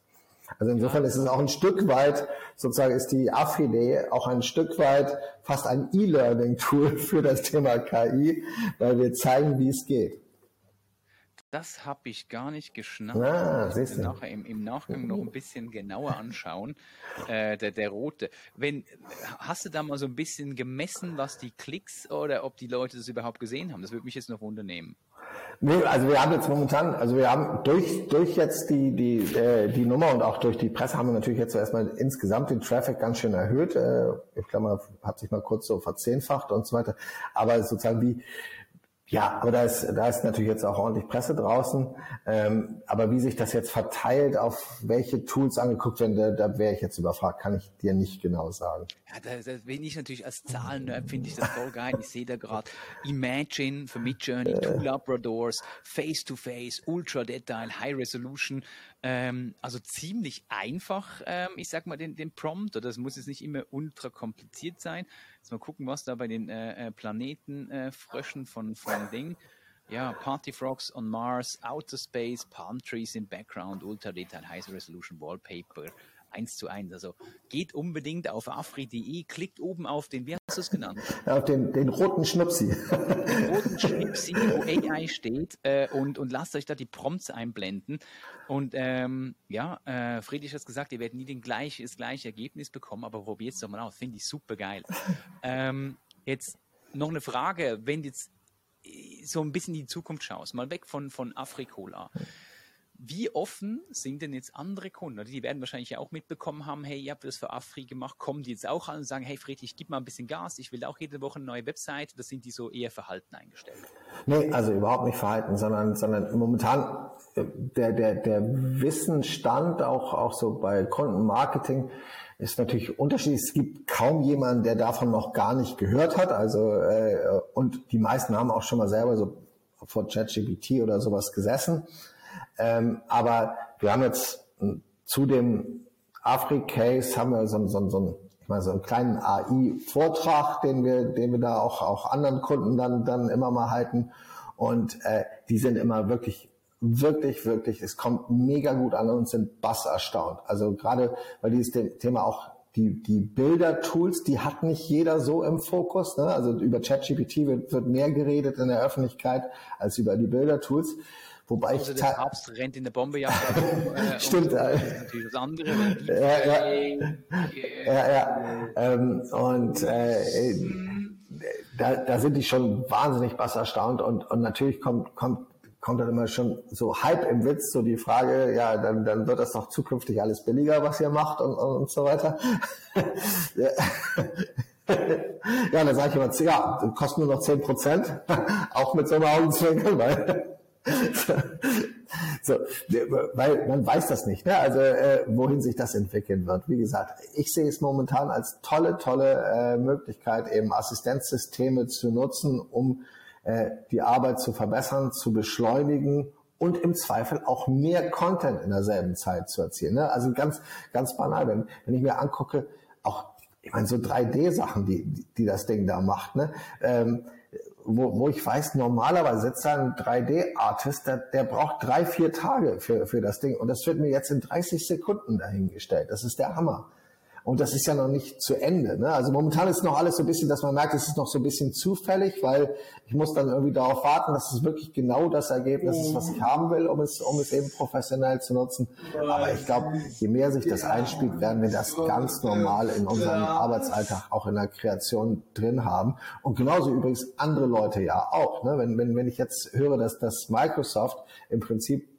Also insofern ist es auch ein Stück weit, sozusagen ist die Affidee auch ein Stück weit fast ein E-Learning-Tool für das Thema KI, weil wir zeigen, wie es geht. Das habe ich gar nicht geschnappt. Ah, siehst du. nachher im, im Nachgang noch ein bisschen genauer anschauen. Äh, der, der rote. Wenn, hast du da mal so ein bisschen gemessen, was die Klicks oder ob die Leute das überhaupt gesehen haben? Das würde mich jetzt noch wundernehmen. Nee, also wir haben jetzt momentan, also wir haben durch, durch jetzt die, die, äh, die Nummer und auch durch die Presse haben wir natürlich jetzt erstmal insgesamt den Traffic ganz schön erhöht. Äh, ich glaube, man hat sich mal kurz so verzehnfacht und so weiter. Aber sozusagen wie, ja, aber da ist, da ist natürlich jetzt auch ordentlich Presse draußen. Ähm, aber wie sich das jetzt verteilt, auf welche Tools angeguckt werden, da, da wäre ich jetzt überfragt, kann ich dir nicht genau sagen. Ja, da, da bin ich natürlich als Zahlen finde ich das voll geil. Ich sehe da gerade Imagine für Midjourney, Two Labradors, Face-to-Face, Ultra-Detail, High Resolution. Ähm, also ziemlich einfach, ähm, ich sag mal, den, den Prompt. Oder das muss jetzt nicht immer ultra kompliziert sein. Jetzt mal gucken, was da bei den äh, äh, Planetenfröschen äh, von, von Ding. Ja, Party Frogs on Mars, Outer Space, Palm Trees im Background, Ultra Detail, High Resolution Wallpaper, eins zu eins. Also geht unbedingt auf afri.de, klickt oben auf den, wie hast du es genannt? Auf den, den roten Schnupsi. Den roten Schnipsi, wo AI steht äh, und, und lasst euch da die Prompts einblenden. Und ähm, ja, äh, Friedrich hat gesagt, ihr werdet nie den gleich, das gleiche Ergebnis bekommen, aber probiert es doch mal aus. Finde ich super geil. ähm, jetzt noch eine Frage, wenn jetzt so ein bisschen in die Zukunft schaust, mal weg von, von Afrikola. Wie offen sind denn jetzt andere Kunden? Die werden wahrscheinlich auch mitbekommen haben, hey, ihr habt das für Afri gemacht, kommen die jetzt auch an und sagen, hey Friedrich, gib mal ein bisschen Gas, ich will auch jede Woche eine neue Website. Das sind die so eher verhalten eingestellt? Nee, also überhaupt nicht verhalten, sondern, sondern momentan äh, der, der, der Wissensstand auch, auch so bei Kundenmarketing ist natürlich unterschiedlich. Es gibt kaum jemanden, der davon noch gar nicht gehört hat. Also äh, und die meisten haben auch schon mal selber so vor ChatGPT oder sowas gesessen. Ähm, aber wir haben jetzt zu dem Afri-Case haben wir so, so, so, ich meine, so einen kleinen AI-Vortrag, den wir, den wir da auch, auch anderen Kunden dann, dann immer mal halten. Und äh, die sind immer wirklich, wirklich, wirklich, es kommt mega gut an und sind bass erstaunt. Also gerade, weil dieses Thema auch die, die Bilder-Tools, die hat nicht jeder so im Fokus. Ne? Also über ChatGPT wird, wird mehr geredet in der Öffentlichkeit als über die Bilder-Tools. Wobei also ich der Papst rennt in der Bombejagd herum. Äh, Stimmt, und ja. das ist natürlich das andere. Ja, ja. ja, ja. Ähm, und äh, da, da sind die schon wahnsinnig bass erstaunt und, und natürlich kommt, kommt, kommt dann immer schon so halb im Witz so die Frage, ja, dann, dann wird das doch zukünftig alles billiger, was ihr macht und, und, und so weiter. ja, dann sage ich immer, ja, kostet nur noch zehn Prozent, auch mit so einem Augenzwinkern, weil so, weil man weiß das nicht, ne? also äh, wohin sich das entwickeln wird. Wie gesagt, ich sehe es momentan als tolle, tolle äh, Möglichkeit, eben Assistenzsysteme zu nutzen, um äh, die Arbeit zu verbessern, zu beschleunigen und im Zweifel auch mehr Content in derselben Zeit zu erzielen. Ne? Also ganz, ganz banal, wenn, wenn ich mir angucke, auch, ich meine, so 3D-Sachen, die, die das Ding da macht, ne? Ähm, wo, wo ich weiß, normalerweise sitzt da ein 3D-Artist, der, der braucht drei, vier Tage für, für das Ding. Und das wird mir jetzt in 30 Sekunden dahingestellt. Das ist der Hammer. Und das ist ja noch nicht zu Ende. Ne? Also momentan ist noch alles so ein bisschen, dass man merkt, es ist noch so ein bisschen zufällig, weil ich muss dann irgendwie darauf warten, dass es wirklich genau das Ergebnis ist, was ich haben will, um es, um es eben professionell zu nutzen. Aber ich glaube, je mehr sich das einspielt, werden wir das ganz normal in unserem Arbeitsalltag auch in der Kreation drin haben. Und genauso übrigens andere Leute ja auch. Ne? Wenn, wenn, wenn ich jetzt höre, dass, dass Microsoft im Prinzip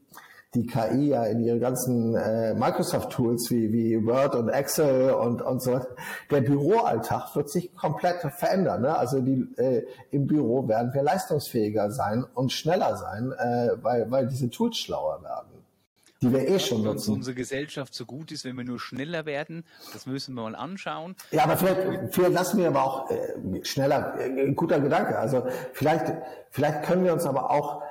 die KI ja in ihre ganzen äh, Microsoft-Tools wie, wie Word und Excel und, und so. Der Büroalltag wird sich komplett verändern. Ne? Also die, äh, im Büro werden wir leistungsfähiger sein und schneller sein, äh, weil, weil diese Tools schlauer werden. Die wir eh schon Ob uns nutzen. unsere Gesellschaft so gut ist, wenn wir nur schneller werden, das müssen wir mal anschauen. Ja, aber vielleicht, vielleicht lassen wir aber auch äh, schneller, äh, guter Gedanke. Also vielleicht, vielleicht können wir uns aber auch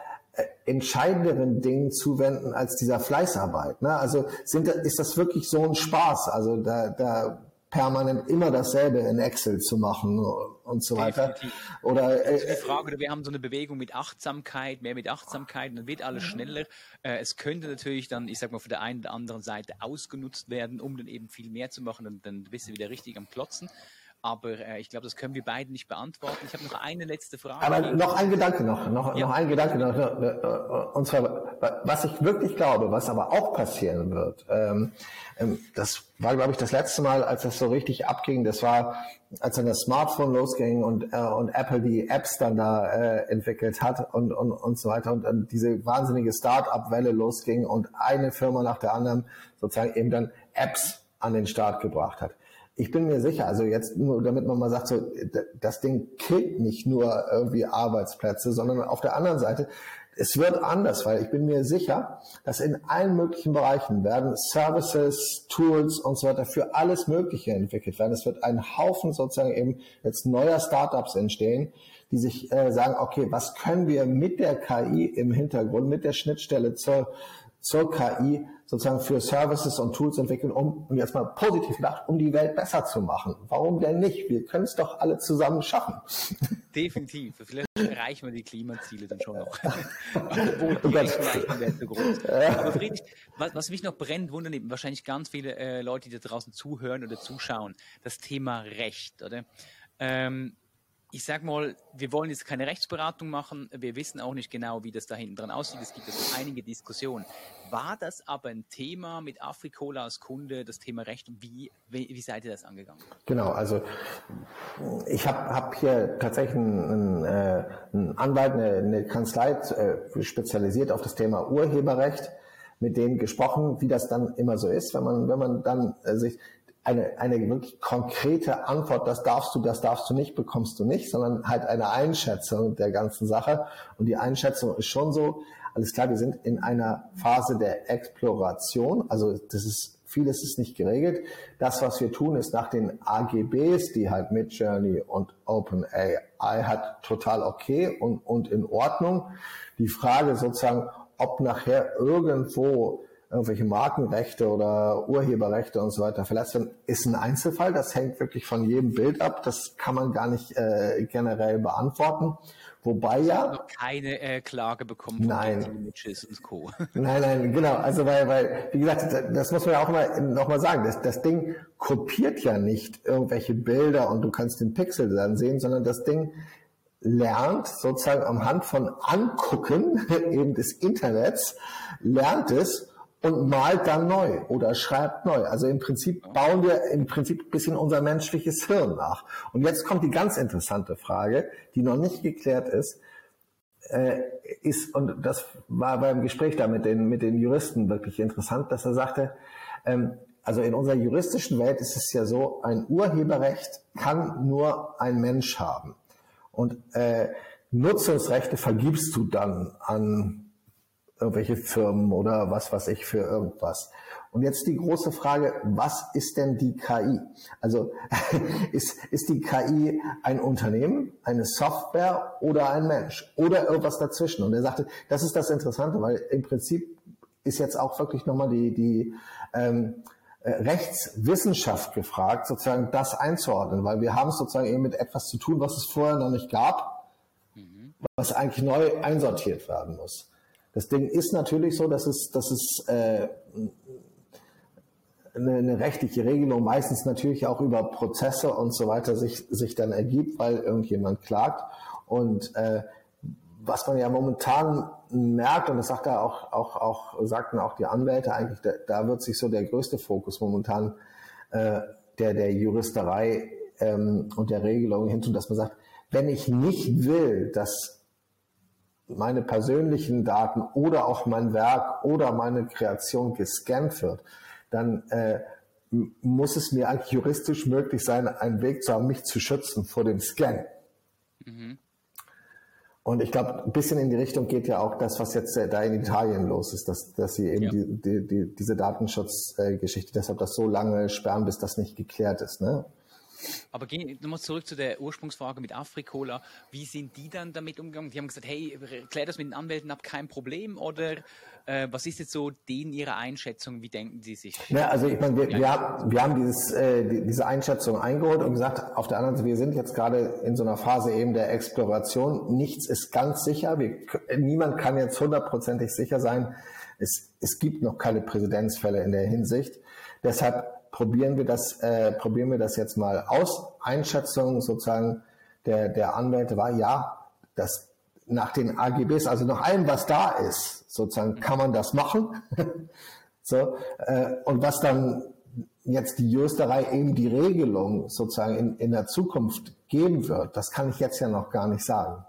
entscheidenderen Dingen zuwenden als dieser Fleißarbeit. Ne? Also sind, ist das wirklich so ein Spaß? Also da, da permanent immer dasselbe in Excel zu machen und, und so weiter. Definitiv. Oder also die Frage, wir haben so eine Bewegung mit Achtsamkeit, mehr mit Achtsamkeit, dann wird alles schneller. Es könnte natürlich dann, ich sag mal, von der einen oder anderen Seite ausgenutzt werden, um dann eben viel mehr zu machen, dann, dann bist du wieder richtig am Klotzen. Aber äh, ich glaube, das können wir beide nicht beantworten. Ich habe noch eine letzte Frage. Aber noch ein Gedanke noch, noch, ja. noch ein Gedanke noch. Äh, und zwar, was ich wirklich glaube, was aber auch passieren wird, ähm, ähm, das war, glaube ich, das letzte Mal, als das so richtig abging, das war, als dann das Smartphone losging und, äh, und Apple die Apps dann da äh, entwickelt hat und, und, und so weiter und dann diese wahnsinnige Start-up-Welle losging und eine Firma nach der anderen sozusagen eben dann Apps an den Start gebracht hat ich bin mir sicher, also jetzt nur, damit man mal sagt, so, das Ding killt nicht nur irgendwie Arbeitsplätze, sondern auf der anderen Seite, es wird anders, weil ich bin mir sicher, dass in allen möglichen Bereichen werden Services, Tools und so weiter für alles Mögliche entwickelt werden. Es wird ein Haufen sozusagen eben jetzt neuer Startups entstehen, die sich äh, sagen, okay, was können wir mit der KI im Hintergrund, mit der Schnittstelle zur, zur KI sozusagen für Services und Tools entwickeln, um, um jetzt mal positiv gedacht, um die Welt besser zu machen. Warum denn nicht? Wir können es doch alle zusammen schaffen. Definitiv. Vielleicht erreichen wir die Klimaziele dann schon noch. Obwohl die Rechenleistung wäre zu groß. Aber Friedrich, was, was, mich noch brennt, wundern eben wahrscheinlich ganz viele äh, Leute, die da draußen zuhören oder zuschauen, das Thema Recht, oder? Ähm, ich sag mal, wir wollen jetzt keine Rechtsberatung machen. Wir wissen auch nicht genau, wie das da hinten dran aussieht. Es gibt also einige Diskussionen. War das aber ein Thema mit Afrikola als Kunde, das Thema Recht? Wie, wie, wie seid ihr das angegangen? Genau, also ich habe hab hier tatsächlich einen, äh, einen Anwalt, eine, eine Kanzlei äh, spezialisiert auf das Thema Urheberrecht mit denen gesprochen, wie das dann immer so ist, wenn man, wenn man dann äh, sich, eine, eine wirklich konkrete Antwort, das darfst du, das darfst du nicht, bekommst du nicht, sondern halt eine Einschätzung der ganzen Sache. Und die Einschätzung ist schon so, alles klar, wir sind in einer Phase der Exploration, also das ist, vieles ist nicht geregelt. Das, was wir tun, ist nach den AGBs, die halt Midjourney und OpenAI hat, total okay und, und in Ordnung. Die Frage sozusagen, ob nachher irgendwo irgendwelche Markenrechte oder Urheberrechte und so weiter verletzt werden, ist ein Einzelfall. Das hängt wirklich von jedem Bild ab. Das kann man gar nicht äh, generell beantworten. Wobei ja. Noch keine äh, Klage bekommen nein. und Co. Nein, nein, genau. Also weil, weil, wie gesagt, das muss man ja auch mal noch mal sagen. Das, das Ding kopiert ja nicht irgendwelche Bilder und du kannst den Pixel dann sehen, sondern das Ding lernt sozusagen am Hand von Angucken eben des Internets, lernt es und malt dann neu oder schreibt neu. Also im Prinzip bauen wir im Prinzip ein bisschen unser menschliches Hirn nach. Und jetzt kommt die ganz interessante Frage, die noch nicht geklärt ist. Äh, ist, und das war beim Gespräch da mit den, mit den Juristen wirklich interessant, dass er sagte, ähm, also in unserer juristischen Welt ist es ja so, ein Urheberrecht kann nur ein Mensch haben. Und äh, Nutzungsrechte vergibst du dann an irgendwelche Firmen oder was weiß ich für irgendwas. Und jetzt die große Frage, was ist denn die KI? Also ist, ist die KI ein Unternehmen, eine Software oder ein Mensch oder irgendwas dazwischen? Und er sagte, das ist das Interessante, weil im Prinzip ist jetzt auch wirklich nochmal die, die ähm, äh, Rechtswissenschaft gefragt, sozusagen das einzuordnen, weil wir haben es sozusagen eben mit etwas zu tun, was es vorher noch nicht gab, mhm. was eigentlich neu einsortiert werden muss. Das Ding ist natürlich so, dass es, dass es äh, eine, eine rechtliche Regelung meistens natürlich auch über Prozesse und so weiter sich, sich dann ergibt, weil irgendjemand klagt. Und äh, was man ja momentan merkt, und das sagt er auch, auch, auch, sagten auch die Anwälte eigentlich, da, da wird sich so der größte Fokus momentan äh, der, der Juristerei ähm, und der Regelung hintun, dass man sagt, wenn ich nicht will, dass meine persönlichen Daten oder auch mein Werk oder meine Kreation gescannt wird, dann äh, muss es mir eigentlich juristisch möglich sein, einen Weg zu haben, mich zu schützen vor dem Scan. Mhm. Und ich glaube, ein bisschen in die Richtung geht ja auch das, was jetzt äh, da in Italien los ist, dass, dass sie eben ja. die, die, die, diese Datenschutzgeschichte, äh, deshalb das so lange sperren, bis das nicht geklärt ist. Ne? Aber gehen nochmal zurück zu der Ursprungsfrage mit Afrikola. Wie sind die dann damit umgegangen? Die haben gesagt, hey, klär das mit den Anwälten ab, kein Problem. Oder äh, was ist jetzt so denen ihre Einschätzung? Wie denken sie sich? Ja, also ich meine, wir, wir, haben, wir haben dieses, äh, diese Einschätzung eingeholt und gesagt, auf der anderen Seite, wir sind jetzt gerade in so einer Phase eben der Exploration. Nichts ist ganz sicher. Wir, niemand kann jetzt hundertprozentig sicher sein. Es, es gibt noch keine Präzedenzfälle in der Hinsicht. Deshalb probieren wir das, äh, probieren wir das jetzt mal aus. Einschätzung sozusagen der, der Anwälte war, ja, das nach den AGBs, also nach allem, was da ist, sozusagen kann man das machen. so, äh, und was dann jetzt die Juristerei eben die Regelung sozusagen in, in der Zukunft geben wird, das kann ich jetzt ja noch gar nicht sagen.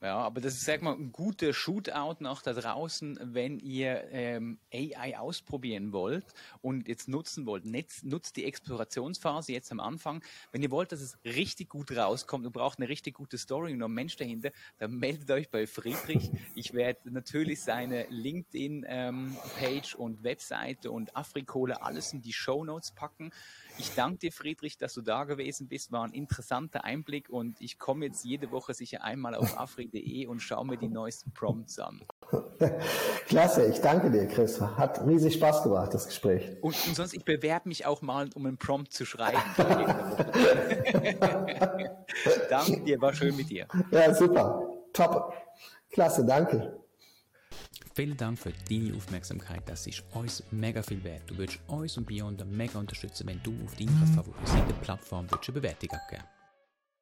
Ja, aber das ist, sag mal, ein guter Shootout noch da draußen, wenn ihr ähm, AI ausprobieren wollt und jetzt nutzen wollt. Netz, nutzt die Explorationsphase jetzt am Anfang. Wenn ihr wollt, dass es richtig gut rauskommt und braucht eine richtig gute Story und noch ein Mensch dahinter, dann meldet euch bei Friedrich. Ich werde natürlich seine LinkedIn-Page ähm, und Webseite und Afrikola alles in die Show Notes packen. Ich danke dir, Friedrich, dass du da gewesen bist. War ein interessanter Einblick und ich komme jetzt jede Woche sicher einmal auf afri.de und schaue mir die neuesten Prompts an. Klasse, ich danke dir, Chris. Hat riesig Spaß gemacht, das Gespräch. Und, und sonst, ich bewerbe mich auch mal, um einen Prompt zu schreiben. danke dir, war schön mit dir. Ja, super. Top. Klasse, danke. Vielen Dank für deine Aufmerksamkeit. Das ist uns mega viel wert. Du würdest uns und Beyond mega unterstützen, wenn du auf deiner favorisierten Plattform eine Bewertung abgeben